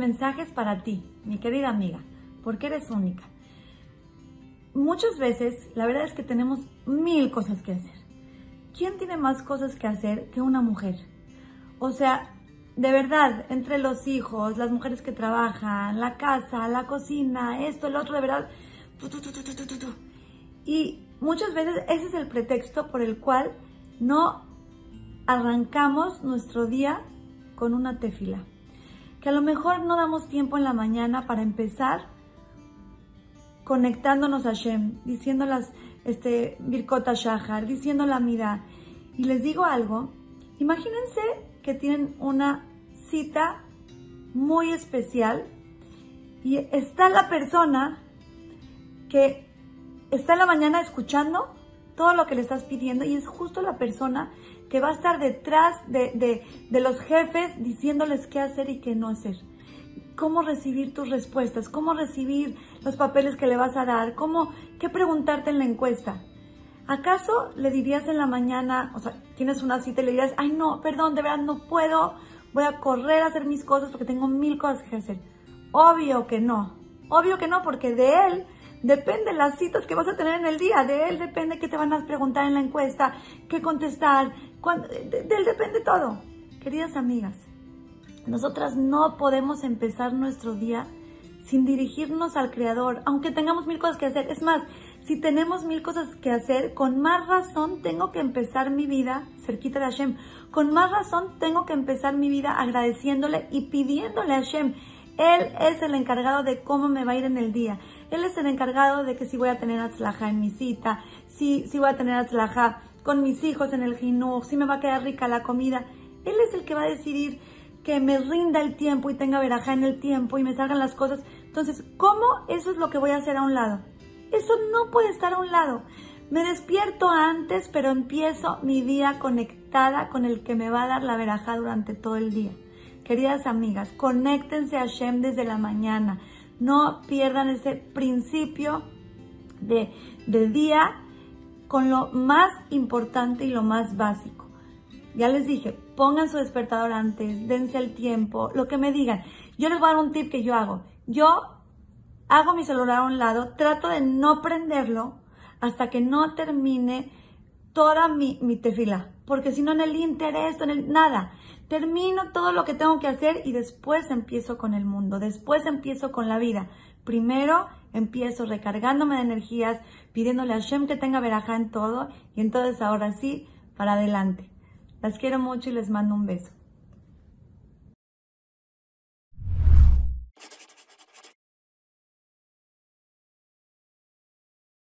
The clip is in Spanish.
mensaje es para ti, mi querida amiga, porque eres única. Muchas veces, la verdad es que tenemos mil cosas que hacer. ¿Quién tiene más cosas que hacer que una mujer? O sea, de verdad, entre los hijos, las mujeres que trabajan, la casa, la cocina, esto, el otro, de verdad. Y muchas veces ese es el pretexto por el cual no arrancamos nuestro día con una tefila. Que a lo mejor no damos tiempo en la mañana para empezar conectándonos a Shem, diciendo las este, Birkota Shahar, diciendo la Mida. Y les digo algo, imagínense que tienen una cita muy especial y está la persona que está en la mañana escuchando todo lo que le estás pidiendo y es justo la persona que va a estar detrás de, los jefes diciéndoles qué hacer y qué no hacer. Cómo recibir tus respuestas, cómo recibir los papeles que le vas a dar, cómo, qué preguntarte en la encuesta. ¿Acaso le dirías en la mañana, o sea, tienes una cita y le dirías, ay no, perdón, de verdad no puedo, voy a correr a hacer mis cosas porque tengo mil cosas que hacer? Obvio que no, obvio que no, porque de él Depende las citas que vas a tener en el día. De él depende qué te van a preguntar en la encuesta, qué contestar. de, él depende todo. Queridas amigas, nosotras no podemos empezar nuestro día sin dirigirnos al Creador, aunque tengamos mil cosas que hacer. Es más, si tenemos mil cosas que hacer, con más razón tengo que empezar mi vida cerquita de Hashem. Con más razón tengo que empezar mi vida agradeciéndole y pidiéndole a Hashem. Él es el encargado de cómo me va a ir en el día. Él es el encargado de que si voy a tener atzlaja en mi cita, si, si voy a tener atzlaja con mis hijos en el jinú, si me va a quedar rica la comida. Él es el que va a decidir que me rinda el tiempo y tenga veraja en el tiempo y me salgan las cosas. Entonces, ¿cómo eso es lo que voy a hacer a un lado? Eso no puede estar a un lado. Me despierto antes, pero empiezo mi día conectada con el que me va a dar la veraja durante todo el día. Queridas amigas, conéctense a Shem desde la mañana. No pierdan ese principio de, día con lo más importante y lo más básico. Ya les dije, pongan su despertador antes, dense el tiempo, lo que me digan. Yo les voy a dar un tip que yo hago. Yo hago mi celular a un lado, trato de no prenderlo hasta que no termine toda mi, mi tefila. Porque si no en el interés, en el nada termino todo lo que tengo que hacer y después empiezo con el mundo, después empiezo con la vida. Primero empiezo recargándome de energías, pidiéndole a Shem que tenga veraja en todo y entonces ahora sí, para adelante. Las quiero mucho y les mando un beso.